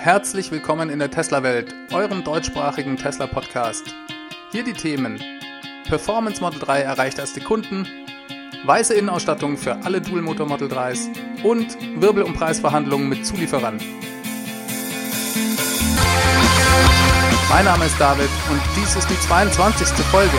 Herzlich willkommen in der Tesla-Welt, eurem deutschsprachigen Tesla-Podcast. Hier die Themen: Performance Model 3 erreicht erste Kunden, weiße Innenausstattung für alle Dual-Motor Model 3s und Wirbel- und Preisverhandlungen mit Zulieferern. Mein Name ist David und dies ist die 22. Folge.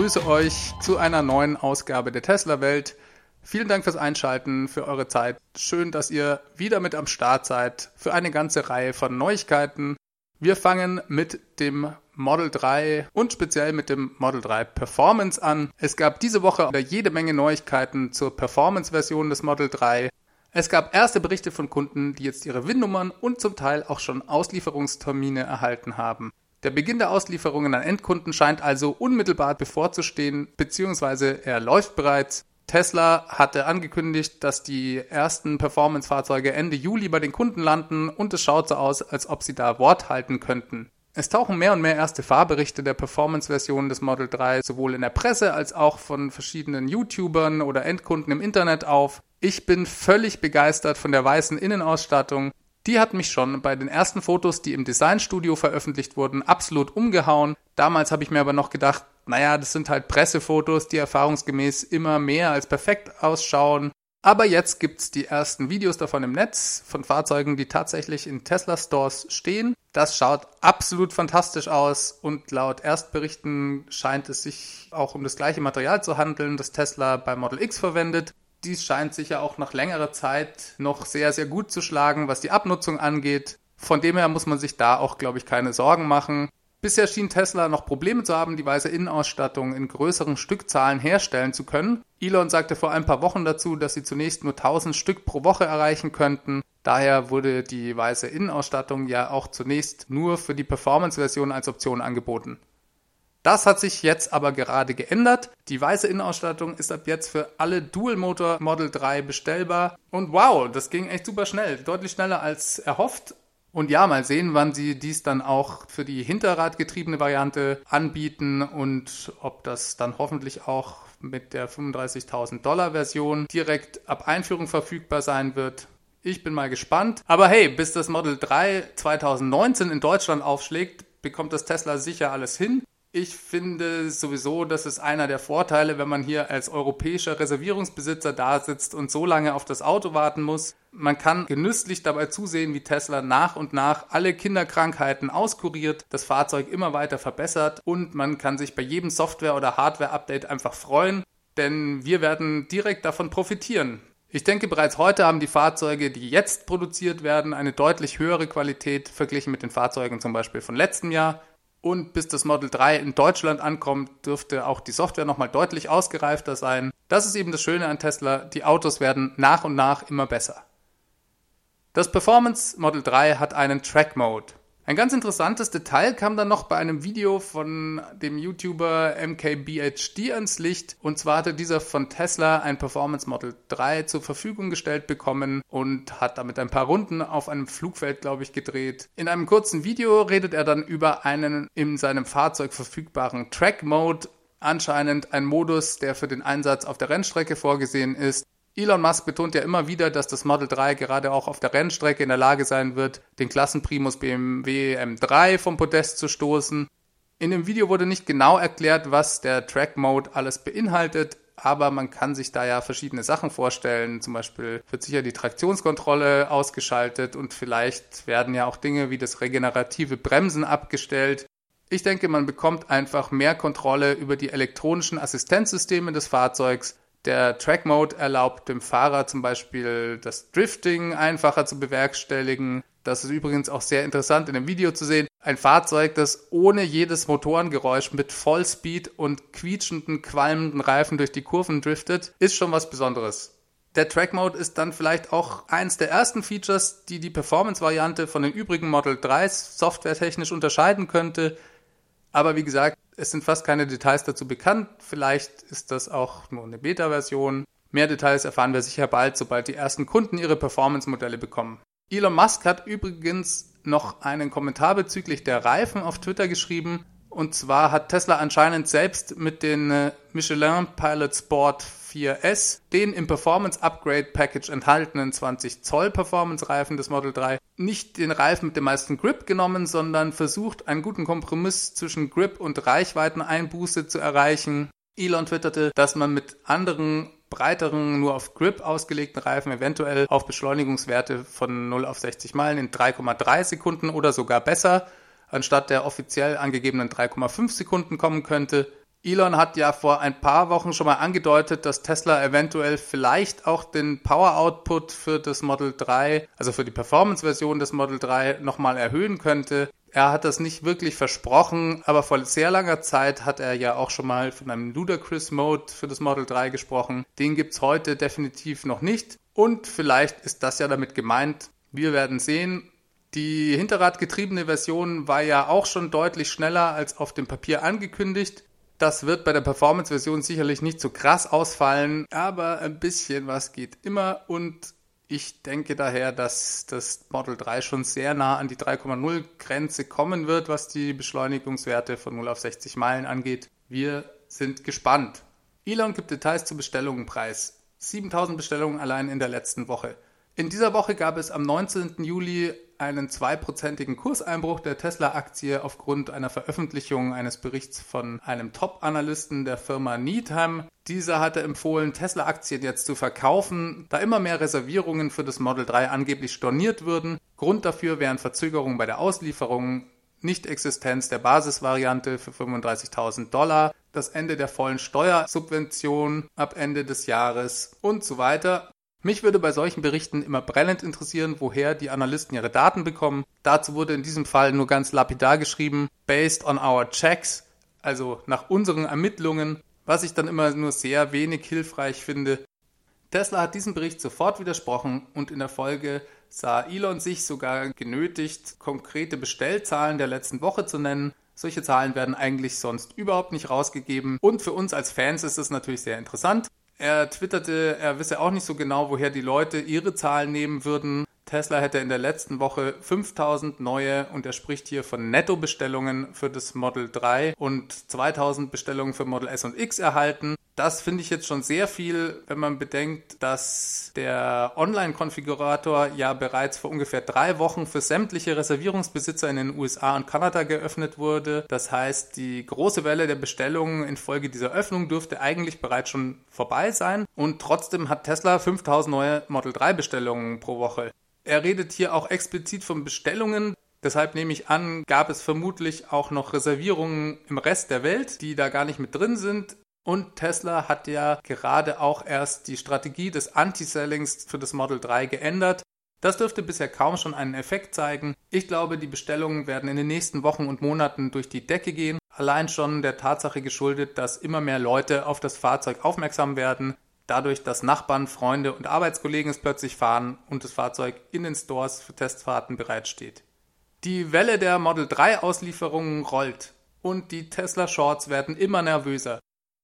Begrüße euch zu einer neuen Ausgabe der Tesla Welt. Vielen Dank fürs Einschalten, für eure Zeit. Schön, dass ihr wieder mit am Start seid für eine ganze Reihe von Neuigkeiten. Wir fangen mit dem Model 3 und speziell mit dem Model 3 Performance an. Es gab diese Woche jede Menge Neuigkeiten zur Performance-Version des Model 3. Es gab erste Berichte von Kunden, die jetzt ihre WIN-Nummern und zum Teil auch schon Auslieferungstermine erhalten haben. Der Beginn der Auslieferungen an Endkunden scheint also unmittelbar bevorzustehen, beziehungsweise er läuft bereits. Tesla hatte angekündigt, dass die ersten Performance-Fahrzeuge Ende Juli bei den Kunden landen und es schaut so aus, als ob sie da Wort halten könnten. Es tauchen mehr und mehr erste Fahrberichte der Performance-Version des Model 3 sowohl in der Presse als auch von verschiedenen YouTubern oder Endkunden im Internet auf. Ich bin völlig begeistert von der weißen Innenausstattung. Die hat mich schon bei den ersten Fotos, die im Designstudio veröffentlicht wurden, absolut umgehauen. Damals habe ich mir aber noch gedacht, naja, das sind halt Pressefotos, die erfahrungsgemäß immer mehr als perfekt ausschauen. Aber jetzt gibt's die ersten Videos davon im Netz von Fahrzeugen, die tatsächlich in Tesla Stores stehen. Das schaut absolut fantastisch aus und laut Erstberichten scheint es sich auch um das gleiche Material zu handeln, das Tesla bei Model X verwendet dies scheint sich ja auch nach längerer Zeit noch sehr, sehr gut zu schlagen, was die Abnutzung angeht. Von dem her muss man sich da auch, glaube ich, keine Sorgen machen. Bisher schien Tesla noch Probleme zu haben, die weiße Innenausstattung in größeren Stückzahlen herstellen zu können. Elon sagte vor ein paar Wochen dazu, dass sie zunächst nur 1000 Stück pro Woche erreichen könnten. Daher wurde die weiße Innenausstattung ja auch zunächst nur für die Performance-Version als Option angeboten. Das hat sich jetzt aber gerade geändert. Die weiße Innenausstattung ist ab jetzt für alle Dual-Motor Model 3 bestellbar. Und wow, das ging echt super schnell. Deutlich schneller als erhofft. Und ja, mal sehen, wann sie dies dann auch für die hinterradgetriebene Variante anbieten und ob das dann hoffentlich auch mit der 35.000 Dollar Version direkt ab Einführung verfügbar sein wird. Ich bin mal gespannt. Aber hey, bis das Model 3 2019 in Deutschland aufschlägt, bekommt das Tesla sicher alles hin. Ich finde sowieso, das ist einer der Vorteile, wenn man hier als europäischer Reservierungsbesitzer da sitzt und so lange auf das Auto warten muss. Man kann genüsslich dabei zusehen, wie Tesla nach und nach alle Kinderkrankheiten auskuriert, das Fahrzeug immer weiter verbessert und man kann sich bei jedem Software- oder Hardware-Update einfach freuen, denn wir werden direkt davon profitieren. Ich denke, bereits heute haben die Fahrzeuge, die jetzt produziert werden, eine deutlich höhere Qualität verglichen mit den Fahrzeugen zum Beispiel von letztem Jahr. Und bis das Model 3 in Deutschland ankommt, dürfte auch die Software nochmal deutlich ausgereifter sein. Das ist eben das Schöne an Tesla. Die Autos werden nach und nach immer besser. Das Performance Model 3 hat einen Track Mode. Ein ganz interessantes Detail kam dann noch bei einem Video von dem YouTuber MKBHD ans Licht. Und zwar hatte dieser von Tesla ein Performance Model 3 zur Verfügung gestellt bekommen und hat damit ein paar Runden auf einem Flugfeld, glaube ich, gedreht. In einem kurzen Video redet er dann über einen in seinem Fahrzeug verfügbaren Track Mode anscheinend ein Modus, der für den Einsatz auf der Rennstrecke vorgesehen ist. Elon Musk betont ja immer wieder, dass das Model 3 gerade auch auf der Rennstrecke in der Lage sein wird, den Klassenprimus BMW M3 vom Podest zu stoßen. In dem Video wurde nicht genau erklärt, was der Track Mode alles beinhaltet, aber man kann sich da ja verschiedene Sachen vorstellen. Zum Beispiel wird sicher die Traktionskontrolle ausgeschaltet und vielleicht werden ja auch Dinge wie das regenerative Bremsen abgestellt. Ich denke, man bekommt einfach mehr Kontrolle über die elektronischen Assistenzsysteme des Fahrzeugs der Track Mode erlaubt dem Fahrer zum Beispiel das Drifting einfacher zu bewerkstelligen. Das ist übrigens auch sehr interessant in dem Video zu sehen. Ein Fahrzeug, das ohne jedes Motorengeräusch mit Vollspeed und quietschenden, qualmenden Reifen durch die Kurven driftet, ist schon was Besonderes. Der Track Mode ist dann vielleicht auch eins der ersten Features, die die Performance-Variante von den übrigen Model 3s softwaretechnisch unterscheiden könnte. Aber wie gesagt, es sind fast keine Details dazu bekannt. Vielleicht ist das auch nur eine Beta-Version. Mehr Details erfahren wir sicher bald, sobald die ersten Kunden ihre Performance-Modelle bekommen. Elon Musk hat übrigens noch einen Kommentar bezüglich der Reifen auf Twitter geschrieben. Und zwar hat Tesla anscheinend selbst mit den äh, Michelin Pilot Sport 4S den im Performance Upgrade Package enthaltenen 20 Zoll Performance Reifen des Model 3 nicht den Reifen mit dem meisten Grip genommen, sondern versucht einen guten Kompromiss zwischen Grip und Reichweiteneinbuße zu erreichen. Elon twitterte, dass man mit anderen breiteren, nur auf Grip ausgelegten Reifen eventuell auf Beschleunigungswerte von 0 auf 60 Meilen in 3,3 Sekunden oder sogar besser anstatt der offiziell angegebenen 3,5 Sekunden kommen könnte. Elon hat ja vor ein paar Wochen schon mal angedeutet, dass Tesla eventuell vielleicht auch den Power Output für das Model 3, also für die Performance-Version des Model 3 nochmal erhöhen könnte. Er hat das nicht wirklich versprochen, aber vor sehr langer Zeit hat er ja auch schon mal von einem Ludacris Mode für das Model 3 gesprochen. Den gibt's heute definitiv noch nicht. Und vielleicht ist das ja damit gemeint. Wir werden sehen. Die hinterradgetriebene Version war ja auch schon deutlich schneller als auf dem Papier angekündigt. Das wird bei der Performance-Version sicherlich nicht so krass ausfallen, aber ein bisschen was geht immer und ich denke daher, dass das Model 3 schon sehr nah an die 3,0 Grenze kommen wird, was die Beschleunigungswerte von 0 auf 60 Meilen angeht. Wir sind gespannt. Elon gibt Details zu Bestellungen preis. 7000 Bestellungen allein in der letzten Woche. In dieser Woche gab es am 19. Juli einen zweiprozentigen Kurseinbruch der Tesla-Aktie aufgrund einer Veröffentlichung eines Berichts von einem Top-Analysten der Firma Needham. Dieser hatte empfohlen, Tesla-Aktien jetzt zu verkaufen, da immer mehr Reservierungen für das Model 3 angeblich storniert würden. Grund dafür wären Verzögerungen bei der Auslieferung, Nicht-Existenz der Basisvariante für 35.000 Dollar, das Ende der vollen Steuersubvention ab Ende des Jahres und so weiter. Mich würde bei solchen Berichten immer brennend interessieren, woher die Analysten ihre Daten bekommen. Dazu wurde in diesem Fall nur ganz lapidar geschrieben, based on our checks, also nach unseren Ermittlungen, was ich dann immer nur sehr wenig hilfreich finde. Tesla hat diesem Bericht sofort widersprochen und in der Folge sah Elon sich sogar genötigt, konkrete Bestellzahlen der letzten Woche zu nennen. Solche Zahlen werden eigentlich sonst überhaupt nicht rausgegeben. Und für uns als Fans ist es natürlich sehr interessant. Er twitterte, er wisse auch nicht so genau, woher die Leute ihre Zahlen nehmen würden. Tesla hätte in der letzten Woche 5000 neue, und er spricht hier von Nettobestellungen für das Model 3 und 2000 Bestellungen für Model S und X erhalten. Das finde ich jetzt schon sehr viel, wenn man bedenkt, dass der Online-Konfigurator ja bereits vor ungefähr drei Wochen für sämtliche Reservierungsbesitzer in den USA und Kanada geöffnet wurde. Das heißt, die große Welle der Bestellungen infolge dieser Öffnung dürfte eigentlich bereits schon vorbei sein. Und trotzdem hat Tesla 5000 neue Model 3 Bestellungen pro Woche. Er redet hier auch explizit von Bestellungen. Deshalb nehme ich an, gab es vermutlich auch noch Reservierungen im Rest der Welt, die da gar nicht mit drin sind. Und Tesla hat ja gerade auch erst die Strategie des Anti-Sellings für das Model 3 geändert. Das dürfte bisher kaum schon einen Effekt zeigen. Ich glaube, die Bestellungen werden in den nächsten Wochen und Monaten durch die Decke gehen. Allein schon der Tatsache geschuldet, dass immer mehr Leute auf das Fahrzeug aufmerksam werden. Dadurch, dass Nachbarn, Freunde und Arbeitskollegen es plötzlich fahren und das Fahrzeug in den Stores für Testfahrten bereitsteht. Die Welle der Model 3 Auslieferungen rollt und die Tesla Shorts werden immer nervöser.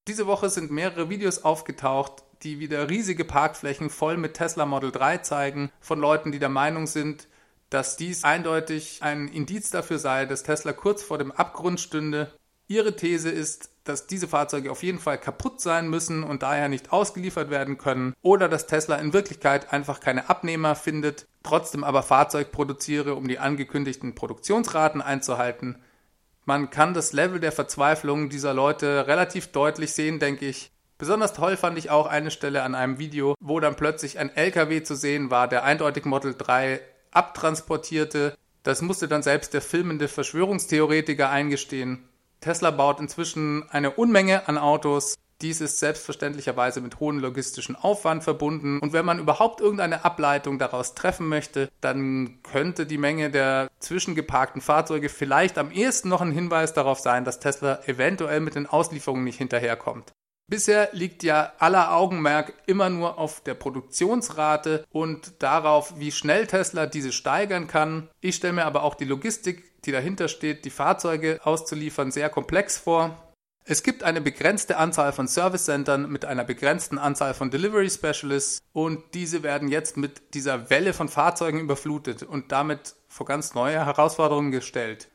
Diese Woche sind mehrere Videos aufgetaucht, die wieder riesige Parkflächen voll mit Tesla Model 3 zeigen, von Leuten, die der Meinung sind, dass dies eindeutig ein Indiz dafür sei, dass Tesla kurz vor dem Abgrund stünde. Ihre These ist, dass diese Fahrzeuge auf jeden Fall kaputt sein müssen und daher nicht ausgeliefert werden können oder dass Tesla in Wirklichkeit einfach keine Abnehmer findet, trotzdem aber Fahrzeug produziere, um die angekündigten Produktionsraten einzuhalten. Man kann das Level der Verzweiflung dieser Leute relativ deutlich sehen, denke ich. Besonders toll fand ich auch eine Stelle an einem Video, wo dann plötzlich ein LKW zu sehen war, der eindeutig Model 3 abtransportierte. Das musste dann selbst der filmende Verschwörungstheoretiker eingestehen. Tesla baut inzwischen eine Unmenge an Autos, dies ist selbstverständlicherweise mit hohem logistischen Aufwand verbunden und wenn man überhaupt irgendeine Ableitung daraus treffen möchte, dann könnte die Menge der zwischengeparkten Fahrzeuge vielleicht am ehesten noch ein Hinweis darauf sein, dass Tesla eventuell mit den Auslieferungen nicht hinterherkommt. Bisher liegt ja aller Augenmerk immer nur auf der Produktionsrate und darauf, wie schnell Tesla diese steigern kann. Ich stelle mir aber auch die Logistik, die dahinter steht, die Fahrzeuge auszuliefern, sehr komplex vor. Es gibt eine begrenzte Anzahl von Service Centern mit einer begrenzten Anzahl von Delivery Specialists und diese werden jetzt mit dieser Welle von Fahrzeugen überflutet und damit vor ganz neue Herausforderungen gestellt.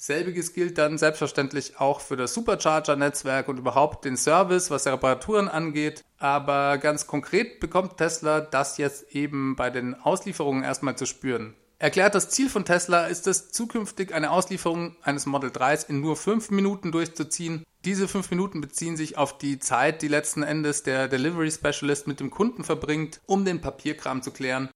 Selbiges gilt dann selbstverständlich auch für das Supercharger-Netzwerk und überhaupt den Service, was Reparaturen angeht. Aber ganz konkret bekommt Tesla das jetzt eben bei den Auslieferungen erstmal zu spüren. Erklärt das Ziel von Tesla ist es, zukünftig eine Auslieferung eines Model 3s in nur fünf Minuten durchzuziehen. Diese fünf Minuten beziehen sich auf die Zeit, die letzten Endes der Delivery Specialist mit dem Kunden verbringt, um den Papierkram zu klären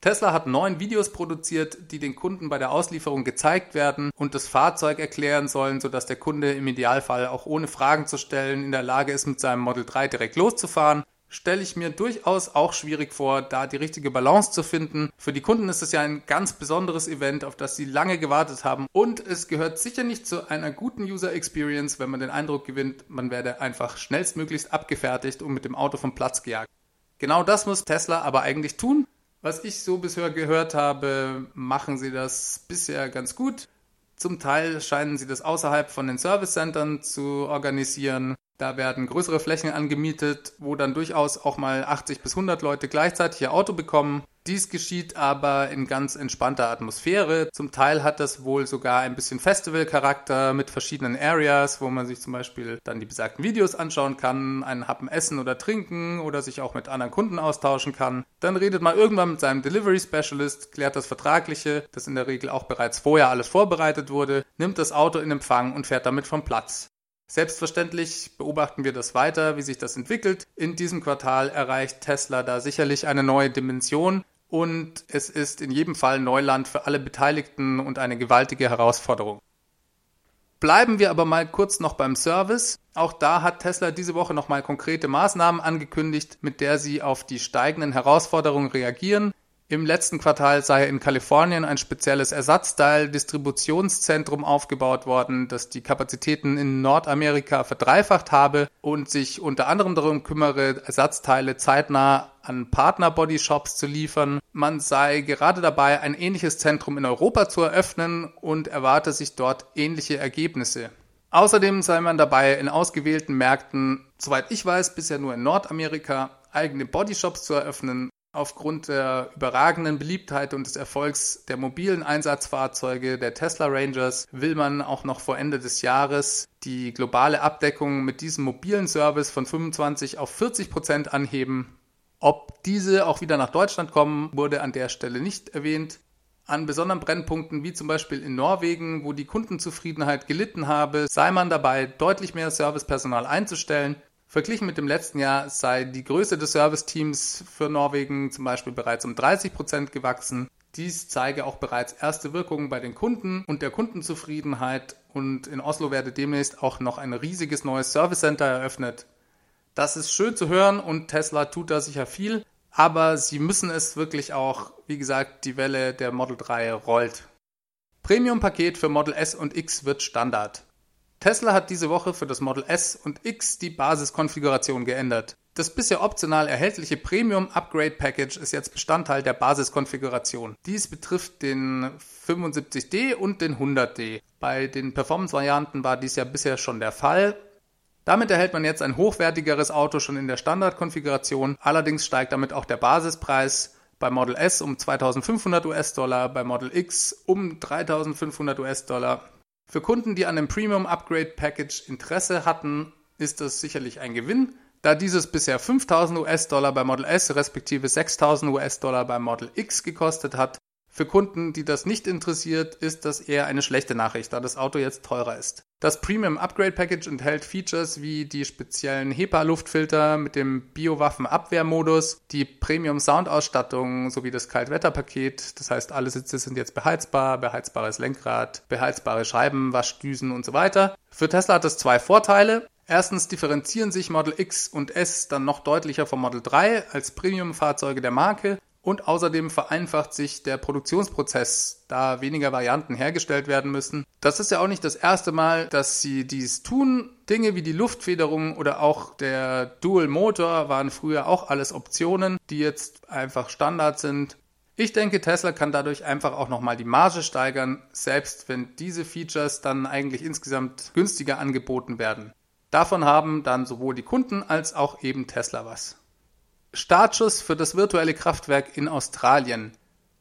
Tesla hat neun Videos produziert, die den Kunden bei der Auslieferung gezeigt werden und das Fahrzeug erklären sollen, sodass der Kunde im Idealfall auch ohne Fragen zu stellen in der Lage ist, mit seinem Model 3 direkt loszufahren. Stelle ich mir durchaus auch schwierig vor, da die richtige Balance zu finden. Für die Kunden ist es ja ein ganz besonderes Event, auf das sie lange gewartet haben. Und es gehört sicher nicht zu einer guten User Experience, wenn man den Eindruck gewinnt, man werde einfach schnellstmöglichst abgefertigt und mit dem Auto vom Platz gejagt. Genau das muss Tesla aber eigentlich tun. Was ich so bisher gehört habe, machen sie das bisher ganz gut. Zum Teil scheinen sie das außerhalb von den Service Centern zu organisieren. Da werden größere Flächen angemietet, wo dann durchaus auch mal 80 bis 100 Leute gleichzeitig ihr Auto bekommen. Dies geschieht aber in ganz entspannter Atmosphäre. Zum Teil hat das wohl sogar ein bisschen Festival-Charakter mit verschiedenen Areas, wo man sich zum Beispiel dann die besagten Videos anschauen kann, einen Happen essen oder trinken oder sich auch mit anderen Kunden austauschen kann. Dann redet man irgendwann mit seinem Delivery Specialist, klärt das Vertragliche, das in der Regel auch bereits vorher alles vorbereitet wurde, nimmt das Auto in Empfang und fährt damit vom Platz. Selbstverständlich beobachten wir das weiter, wie sich das entwickelt. In diesem Quartal erreicht Tesla da sicherlich eine neue Dimension und es ist in jedem Fall Neuland für alle Beteiligten und eine gewaltige Herausforderung. Bleiben wir aber mal kurz noch beim Service. Auch da hat Tesla diese Woche nochmal konkrete Maßnahmen angekündigt, mit der sie auf die steigenden Herausforderungen reagieren. Im letzten Quartal sei in Kalifornien ein spezielles Ersatzteil-Distributionszentrum aufgebaut worden, das die Kapazitäten in Nordamerika verdreifacht habe und sich unter anderem darum kümmere, Ersatzteile zeitnah an Partner-Bodyshops zu liefern. Man sei gerade dabei, ein ähnliches Zentrum in Europa zu eröffnen und erwarte sich dort ähnliche Ergebnisse. Außerdem sei man dabei, in ausgewählten Märkten, soweit ich weiß, bisher nur in Nordamerika, eigene Bodyshops zu eröffnen Aufgrund der überragenden Beliebtheit und des Erfolgs der mobilen Einsatzfahrzeuge der Tesla Rangers will man auch noch vor Ende des Jahres die globale Abdeckung mit diesem mobilen Service von 25 auf 40 Prozent anheben. Ob diese auch wieder nach Deutschland kommen, wurde an der Stelle nicht erwähnt. An besonderen Brennpunkten wie zum Beispiel in Norwegen, wo die Kundenzufriedenheit gelitten habe, sei man dabei, deutlich mehr Servicepersonal einzustellen Verglichen mit dem letzten Jahr sei die Größe des Serviceteams für Norwegen zum Beispiel bereits um 30 Prozent gewachsen. Dies zeige auch bereits erste Wirkungen bei den Kunden und der Kundenzufriedenheit und in Oslo werde demnächst auch noch ein riesiges neues Service Center eröffnet. Das ist schön zu hören und Tesla tut da sicher viel, aber sie müssen es wirklich auch, wie gesagt, die Welle der Model 3 rollt. Premium-Paket für Model S und X wird Standard. Tesla hat diese Woche für das Model S und X die Basiskonfiguration geändert. Das bisher optional erhältliche Premium Upgrade Package ist jetzt Bestandteil der Basiskonfiguration. Dies betrifft den 75D und den 100D. Bei den Performance-Varianten war dies ja bisher schon der Fall. Damit erhält man jetzt ein hochwertigeres Auto schon in der Standardkonfiguration. Allerdings steigt damit auch der Basispreis bei Model S um 2500 US-Dollar, bei Model X um 3500 US-Dollar für Kunden, die an einem Premium Upgrade Package Interesse hatten, ist das sicherlich ein Gewinn, da dieses bisher 5000 US-Dollar bei Model S respektive 6000 US-Dollar bei Model X gekostet hat. Für Kunden, die das nicht interessiert, ist das eher eine schlechte Nachricht, da das Auto jetzt teurer ist. Das Premium Upgrade Package enthält Features wie die speziellen HEPA-Luftfilter mit dem Biowaffenabwehrmodus, die Premium Soundausstattung sowie das Kaltwetterpaket. Das heißt, alle Sitze sind jetzt beheizbar, beheizbares Lenkrad, beheizbare Scheiben, Waschdüsen und so weiter. Für Tesla hat es zwei Vorteile. Erstens differenzieren sich Model X und S dann noch deutlicher vom Model 3 als Premium-Fahrzeuge der Marke. Und außerdem vereinfacht sich der Produktionsprozess, da weniger Varianten hergestellt werden müssen. Das ist ja auch nicht das erste Mal, dass sie dies tun. Dinge wie die Luftfederung oder auch der Dual Motor waren früher auch alles Optionen, die jetzt einfach Standard sind. Ich denke, Tesla kann dadurch einfach auch nochmal die Marge steigern, selbst wenn diese Features dann eigentlich insgesamt günstiger angeboten werden. Davon haben dann sowohl die Kunden als auch eben Tesla was. Startschuss für das virtuelle Kraftwerk in Australien.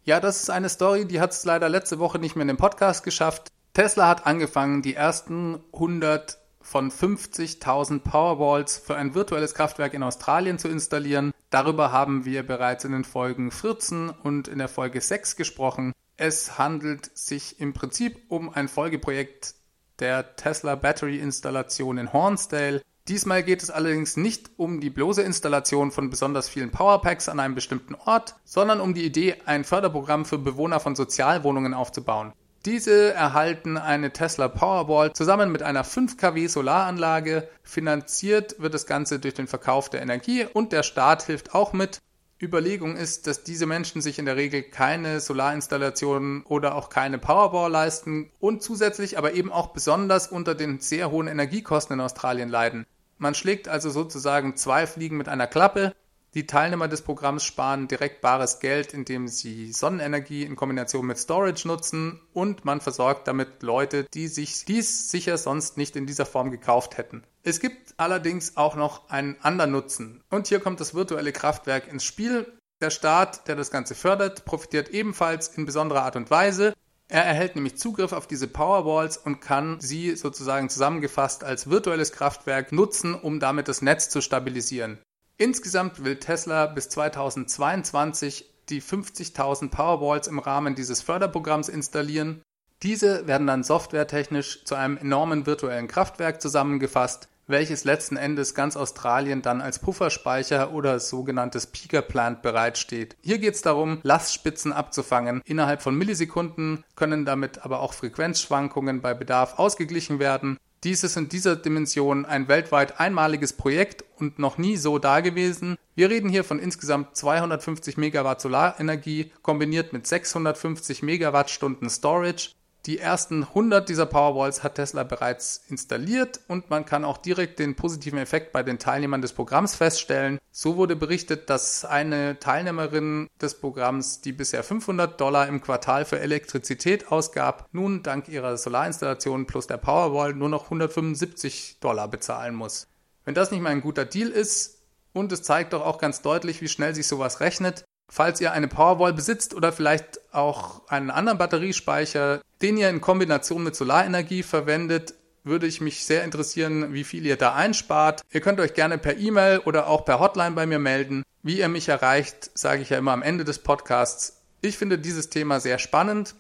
Ja, das ist eine Story, die hat es leider letzte Woche nicht mehr in den Podcast geschafft. Tesla hat angefangen, die ersten 100 von 50.000 Powerwalls für ein virtuelles Kraftwerk in Australien zu installieren. Darüber haben wir bereits in den Folgen 14 und in der Folge 6 gesprochen. Es handelt sich im Prinzip um ein Folgeprojekt der Tesla Battery Installation in Hornsdale. Diesmal geht es allerdings nicht um die bloße Installation von besonders vielen Powerpacks an einem bestimmten Ort, sondern um die Idee, ein Förderprogramm für Bewohner von Sozialwohnungen aufzubauen. Diese erhalten eine Tesla Powerwall zusammen mit einer 5 kW Solaranlage. Finanziert wird das Ganze durch den Verkauf der Energie und der Staat hilft auch mit. Überlegung ist, dass diese Menschen sich in der Regel keine Solarinstallationen oder auch keine Powerwall leisten und zusätzlich aber eben auch besonders unter den sehr hohen Energiekosten in Australien leiden. Man schlägt also sozusagen zwei Fliegen mit einer Klappe. Die Teilnehmer des Programms sparen direkt bares Geld, indem sie Sonnenenergie in Kombination mit Storage nutzen und man versorgt damit Leute, die sich dies sicher sonst nicht in dieser Form gekauft hätten. Es gibt allerdings auch noch einen anderen Nutzen und hier kommt das virtuelle Kraftwerk ins Spiel. Der Staat, der das Ganze fördert, profitiert ebenfalls in besonderer Art und Weise. Er erhält nämlich Zugriff auf diese Powerwalls und kann sie sozusagen zusammengefasst als virtuelles Kraftwerk nutzen, um damit das Netz zu stabilisieren. Insgesamt will Tesla bis 2022 die 50.000 Powerwalls im Rahmen dieses Förderprogramms installieren. Diese werden dann softwaretechnisch zu einem enormen virtuellen Kraftwerk zusammengefasst, welches letzten Endes ganz Australien dann als Pufferspeicher oder sogenanntes Peaker Plant bereitsteht. Hier geht es darum, Lastspitzen abzufangen. Innerhalb von Millisekunden können damit aber auch Frequenzschwankungen bei Bedarf ausgeglichen werden. Dies ist in dieser Dimension ein weltweit einmaliges Projekt und noch nie so dagewesen. Wir reden hier von insgesamt 250 Megawatt Solarenergie kombiniert mit 650 Megawattstunden Storage die ersten 100 dieser Powerwalls hat Tesla bereits installiert und man kann auch direkt den positiven Effekt bei den Teilnehmern des Programms feststellen. So wurde berichtet, dass eine Teilnehmerin des Programms, die bisher 500 Dollar im Quartal für Elektrizität ausgab, nun dank ihrer Solarinstallation plus der Powerwall nur noch 175 Dollar bezahlen muss. Wenn das nicht mal ein guter Deal ist, und es zeigt doch auch ganz deutlich, wie schnell sich sowas rechnet, Falls ihr eine Powerwall besitzt oder vielleicht auch einen anderen Batteriespeicher, den ihr in Kombination mit Solarenergie verwendet, würde ich mich sehr interessieren, wie viel ihr da einspart. Ihr könnt euch gerne per E-Mail oder auch per Hotline bei mir melden. Wie ihr mich erreicht, sage ich ja immer am Ende des Podcasts. Ich finde dieses Thema sehr spannend.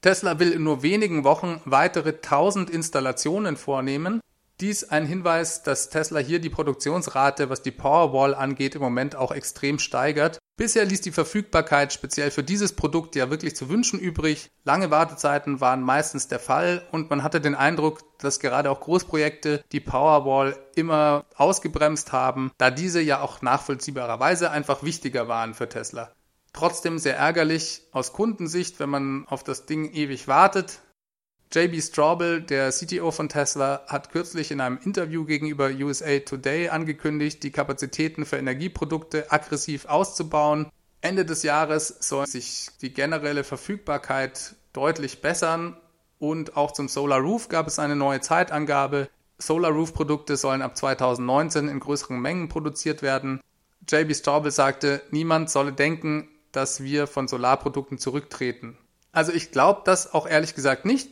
Tesla will in nur wenigen Wochen weitere 1000 Installationen vornehmen. Dies ein Hinweis, dass Tesla hier die Produktionsrate, was die Powerwall angeht, im Moment auch extrem steigert. Bisher ließ die Verfügbarkeit speziell für dieses Produkt ja wirklich zu wünschen übrig. Lange Wartezeiten waren meistens der Fall und man hatte den Eindruck, dass gerade auch Großprojekte die Powerwall immer ausgebremst haben, da diese ja auch nachvollziehbarerweise einfach wichtiger waren für Tesla. Trotzdem sehr ärgerlich aus Kundensicht, wenn man auf das Ding ewig wartet. JB Straubel, der CTO von Tesla, hat kürzlich in einem Interview gegenüber USA Today angekündigt, die Kapazitäten für Energieprodukte aggressiv auszubauen. Ende des Jahres soll sich die generelle Verfügbarkeit deutlich bessern und auch zum Solar Roof gab es eine neue Zeitangabe. Solar Roof Produkte sollen ab 2019 in größeren Mengen produziert werden. JB Straubel sagte, niemand solle denken, dass wir von Solarprodukten zurücktreten. Also ich glaube das auch ehrlich gesagt nicht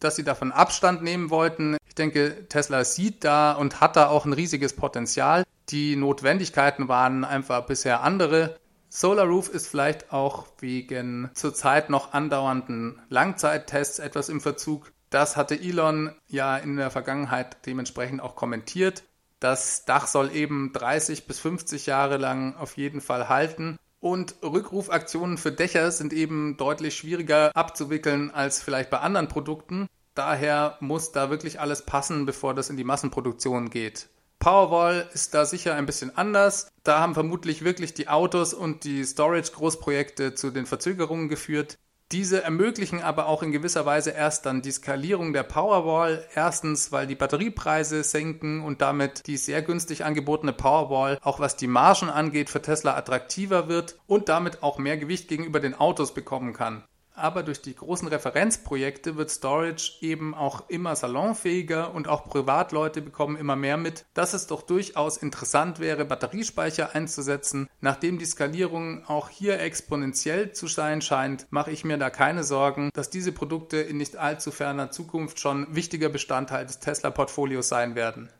dass sie davon Abstand nehmen wollten. Ich denke, Tesla sieht da und hat da auch ein riesiges Potenzial. Die Notwendigkeiten waren einfach bisher andere. Solar Roof ist vielleicht auch wegen zurzeit noch andauernden Langzeittests etwas im Verzug. Das hatte Elon ja in der Vergangenheit dementsprechend auch kommentiert. Das Dach soll eben 30 bis 50 Jahre lang auf jeden Fall halten. Und Rückrufaktionen für Dächer sind eben deutlich schwieriger abzuwickeln als vielleicht bei anderen Produkten. Daher muss da wirklich alles passen, bevor das in die Massenproduktion geht. Powerwall ist da sicher ein bisschen anders. Da haben vermutlich wirklich die Autos und die Storage-Großprojekte zu den Verzögerungen geführt. Diese ermöglichen aber auch in gewisser Weise erst dann die Skalierung der Powerwall. Erstens, weil die Batteriepreise senken und damit die sehr günstig angebotene Powerwall, auch was die Margen angeht, für Tesla attraktiver wird und damit auch mehr Gewicht gegenüber den Autos bekommen kann. Aber durch die großen Referenzprojekte wird Storage eben auch immer salonfähiger und auch Privatleute bekommen immer mehr mit, dass es doch durchaus interessant wäre, Batteriespeicher einzusetzen. Nachdem die Skalierung auch hier exponentiell zu sein scheint, mache ich mir da keine Sorgen, dass diese Produkte in nicht allzu ferner Zukunft schon wichtiger Bestandteil des Tesla-Portfolios sein werden.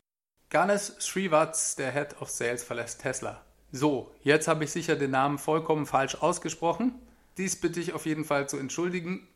Ganesh Srivatsa, der Head of Sales, verlässt Tesla. So, jetzt habe ich sicher den Namen vollkommen falsch ausgesprochen. Dies bitte ich auf jeden Fall zu entschuldigen.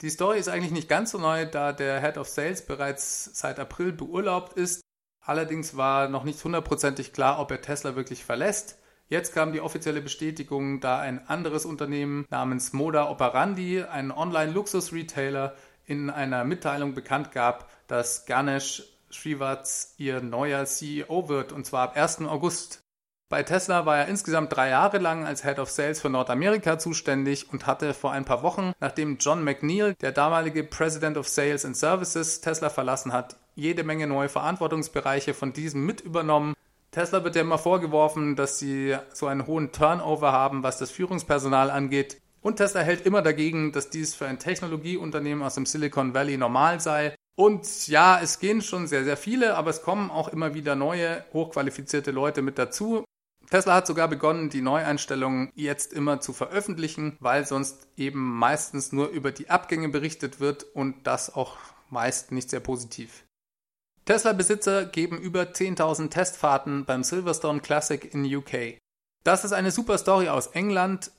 Die Story ist eigentlich nicht ganz so neu, da der Head of Sales bereits seit April beurlaubt ist. Allerdings war noch nicht hundertprozentig klar, ob er Tesla wirklich verlässt. Jetzt kam die offizielle Bestätigung, da ein anderes Unternehmen namens Moda Operandi, ein Online-Luxus-Retailer, in einer Mitteilung bekannt gab, dass Ganesh Srivatsa ihr neuer CEO wird, und zwar ab 1. August. Bei Tesla war er insgesamt drei Jahre lang als Head of Sales für Nordamerika zuständig und hatte vor ein paar Wochen, nachdem John McNeil, der damalige President of Sales and Services, Tesla verlassen hat, jede Menge neue Verantwortungsbereiche von diesem mit übernommen. Tesla wird ja immer vorgeworfen, dass sie so einen hohen Turnover haben, was das Führungspersonal angeht. Und Tesla hält immer dagegen, dass dies für ein Technologieunternehmen aus dem Silicon Valley normal sei. Und ja, es gehen schon sehr, sehr viele, aber es kommen auch immer wieder neue, hochqualifizierte Leute mit dazu. Tesla hat sogar begonnen, die Neueinstellungen jetzt immer zu veröffentlichen, weil sonst eben meistens nur über die Abgänge berichtet wird und das auch meist nicht sehr positiv. Tesla-Besitzer geben über 10.000 Testfahrten beim Silverstone Classic in UK. Das ist eine super Story aus England.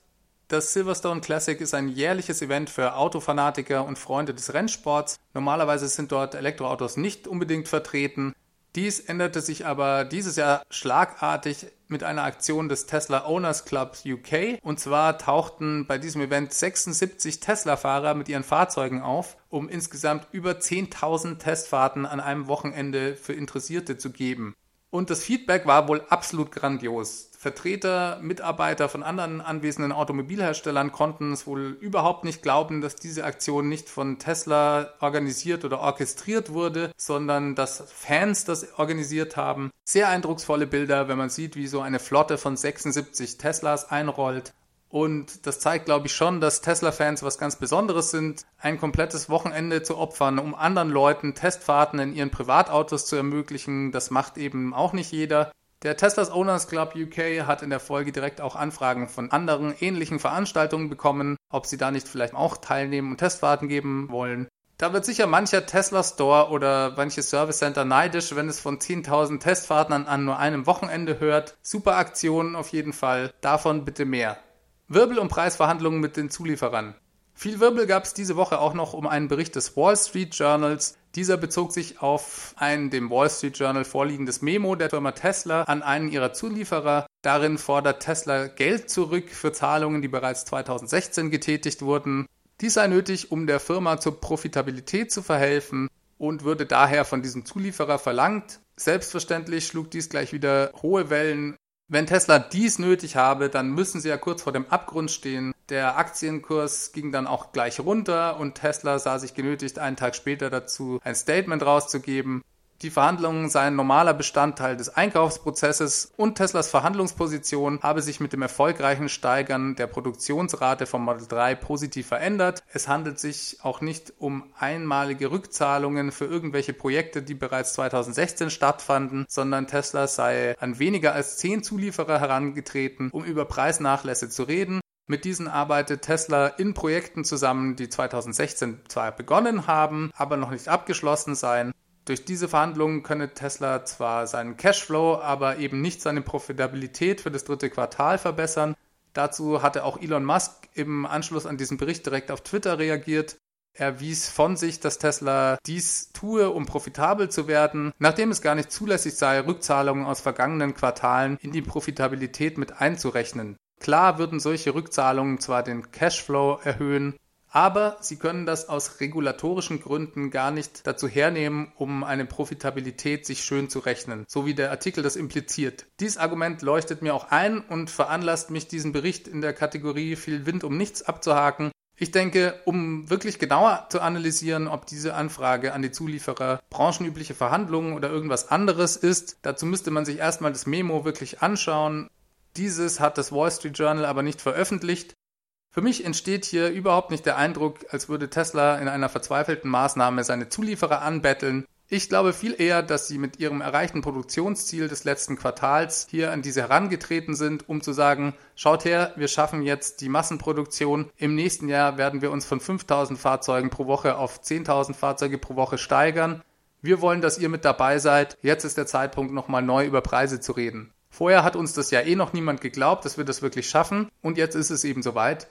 Das Silverstone Classic ist ein jährliches Event für Autofanatiker und Freunde des Rennsports. Normalerweise sind dort Elektroautos nicht unbedingt vertreten. Dies änderte sich aber dieses Jahr schlagartig mit einer Aktion des Tesla Owners Clubs UK. Und zwar tauchten bei diesem Event 76 Tesla-Fahrer mit ihren Fahrzeugen auf, um insgesamt über 10.000 Testfahrten an einem Wochenende für Interessierte zu geben. Und das Feedback war wohl absolut grandios. Vertreter, Mitarbeiter von anderen anwesenden Automobilherstellern konnten es wohl überhaupt nicht glauben, dass diese Aktion nicht von Tesla organisiert oder orchestriert wurde, sondern dass Fans das organisiert haben. Sehr eindrucksvolle Bilder, wenn man sieht, wie so eine Flotte von 76 Teslas einrollt. Und das zeigt, glaube ich, schon, dass Tesla-Fans was ganz Besonderes sind, ein komplettes Wochenende zu opfern, um anderen Leuten Testfahrten in ihren Privatautos zu ermöglichen. Das macht eben auch nicht jeder. Der Teslas Owners Club UK hat in der Folge direkt auch Anfragen von anderen ähnlichen Veranstaltungen bekommen, ob sie da nicht vielleicht auch teilnehmen und Testfahrten geben wollen. Da wird sicher mancher Tesla Store oder manches Service Center neidisch, wenn es von 10.000 Testfahrten an nur einem Wochenende hört. Super Aktionen auf jeden Fall. Davon bitte mehr. Wirbel- und Preisverhandlungen mit den Zulieferern. Viel Wirbel gab es diese Woche auch noch um einen Bericht des Wall Street Journals. Dieser bezog sich auf ein dem Wall Street Journal vorliegendes Memo der Firma Tesla an einen ihrer Zulieferer. Darin fordert Tesla Geld zurück für Zahlungen, die bereits 2016 getätigt wurden. Dies sei nötig, um der Firma zur Profitabilität zu verhelfen und würde daher von diesem Zulieferer verlangt. Selbstverständlich schlug dies gleich wieder hohe Wellen wenn Tesla dies nötig habe, dann müssen sie ja kurz vor dem Abgrund stehen. Der Aktienkurs ging dann auch gleich runter und Tesla sah sich genötigt, einen Tag später dazu ein Statement rauszugeben. Die Verhandlungen seien normaler Bestandteil des Einkaufsprozesses und Teslas Verhandlungsposition habe sich mit dem erfolgreichen Steigern der Produktionsrate vom Model 3 positiv verändert. Es handelt sich auch nicht um einmalige Rückzahlungen für irgendwelche Projekte, die bereits 2016 stattfanden, sondern Tesla sei an weniger als zehn Zulieferer herangetreten, um über Preisnachlässe zu reden. Mit diesen arbeitet Tesla in Projekten zusammen, die 2016 zwar begonnen haben, aber noch nicht abgeschlossen seien. Durch diese Verhandlungen könne Tesla zwar seinen Cashflow, aber eben nicht seine Profitabilität für das dritte Quartal verbessern. Dazu hatte auch Elon Musk im Anschluss an diesen Bericht direkt auf Twitter reagiert. Er wies von sich, dass Tesla dies tue, um profitabel zu werden, nachdem es gar nicht zulässig sei, Rückzahlungen aus vergangenen Quartalen in die Profitabilität mit einzurechnen. Klar würden solche Rückzahlungen zwar den Cashflow erhöhen, aber sie können das aus regulatorischen Gründen gar nicht dazu hernehmen, um eine Profitabilität sich schön zu rechnen, so wie der Artikel das impliziert. Dies Argument leuchtet mir auch ein und veranlasst mich, diesen Bericht in der Kategorie viel Wind um nichts abzuhaken. Ich denke, um wirklich genauer zu analysieren, ob diese Anfrage an die Zulieferer branchenübliche Verhandlungen oder irgendwas anderes ist, dazu müsste man sich erstmal das Memo wirklich anschauen. Dieses hat das Wall Street Journal aber nicht veröffentlicht. Für mich entsteht hier überhaupt nicht der Eindruck, als würde Tesla in einer verzweifelten Maßnahme seine Zulieferer anbetteln. Ich glaube viel eher, dass sie mit ihrem erreichten Produktionsziel des letzten Quartals hier an diese herangetreten sind, um zu sagen, schaut her, wir schaffen jetzt die Massenproduktion. Im nächsten Jahr werden wir uns von 5000 Fahrzeugen pro Woche auf 10.000 Fahrzeuge pro Woche steigern. Wir wollen, dass ihr mit dabei seid. Jetzt ist der Zeitpunkt, nochmal neu über Preise zu reden. Vorher hat uns das ja eh noch niemand geglaubt, dass wir das wirklich schaffen. Und jetzt ist es eben soweit.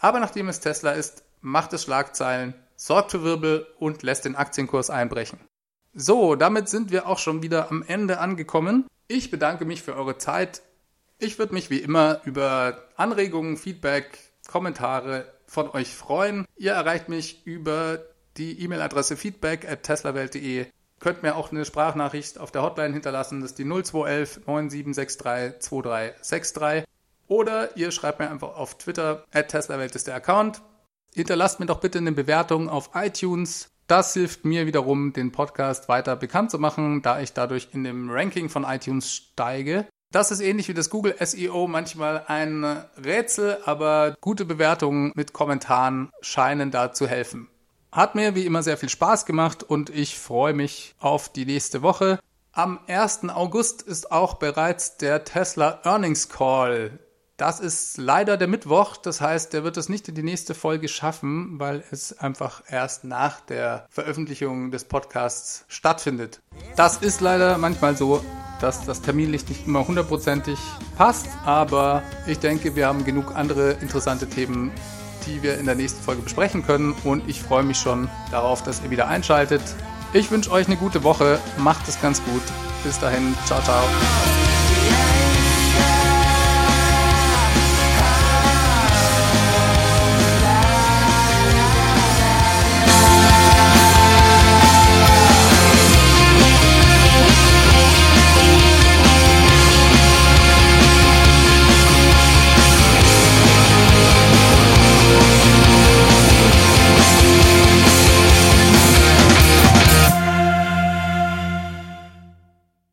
Aber nachdem es Tesla ist, macht es Schlagzeilen, sorgt für Wirbel und lässt den Aktienkurs einbrechen. So, damit sind wir auch schon wieder am Ende angekommen. Ich bedanke mich für eure Zeit. Ich würde mich wie immer über Anregungen, Feedback, Kommentare von euch freuen. Ihr erreicht mich über die E-Mail-Adresse feedback at teslawelt.de. Könnt mir auch eine Sprachnachricht auf der Hotline hinterlassen. Das ist die 0211 9763 2363. Oder ihr schreibt mir einfach auf Twitter, at TeslaWelt ist der Account. Hinterlasst mir doch bitte eine Bewertung auf iTunes. Das hilft mir wiederum, den Podcast weiter bekannt zu machen, da ich dadurch in dem Ranking von iTunes steige. Das ist ähnlich wie das Google SEO manchmal ein Rätsel, aber gute Bewertungen mit Kommentaren scheinen da zu helfen. Hat mir wie immer sehr viel Spaß gemacht und ich freue mich auf die nächste Woche. Am 1. August ist auch bereits der Tesla Earnings Call. Das ist leider der Mittwoch, das heißt, der wird es nicht in die nächste Folge schaffen, weil es einfach erst nach der Veröffentlichung des Podcasts stattfindet. Das ist leider manchmal so, dass das Terminlicht nicht immer hundertprozentig passt, aber ich denke, wir haben genug andere interessante Themen, die wir in der nächsten Folge besprechen können und ich freue mich schon darauf, dass ihr wieder einschaltet. Ich wünsche euch eine gute Woche, macht es ganz gut. Bis dahin, ciao, ciao.